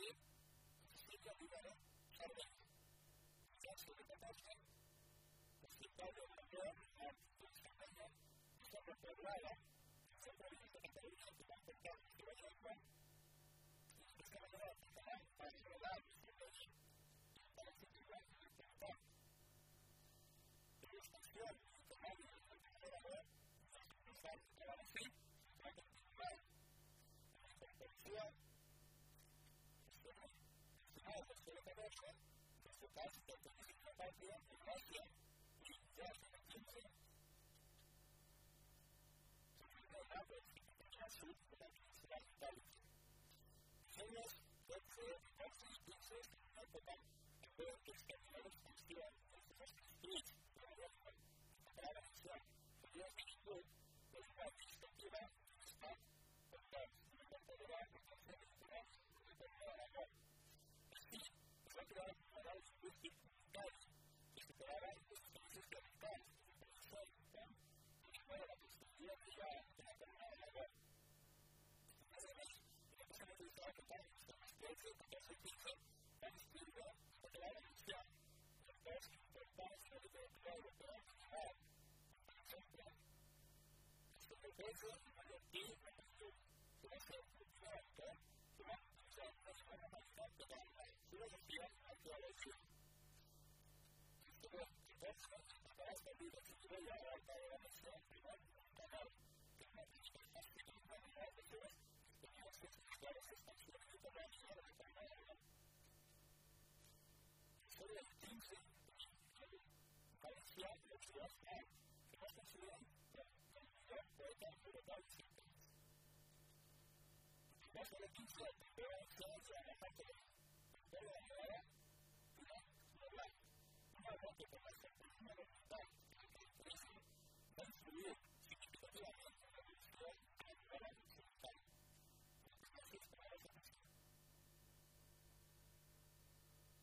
David, Cecilia de Catarse, José Pablo Mayor, Martín de Cataluña que el caballo de Juan, y a los tiempos, que a que el de la tercera hora, y los que que a a. La Rusia, государство Турция, Бобер, Россия и даже Турция. Турция радуется, хотя суд подобен связи политики. Через Турция, Турция, Турция, Турция, Турция, Турция, Турция, Entonces, aquí, crece pronto, pronto nos manifestamos con la filosofía a teología. Esto es, que pasa, para esta vida futura y ahora para la misión, primero, para だから実はこれを表情を発見。それはね、今、今、今、今、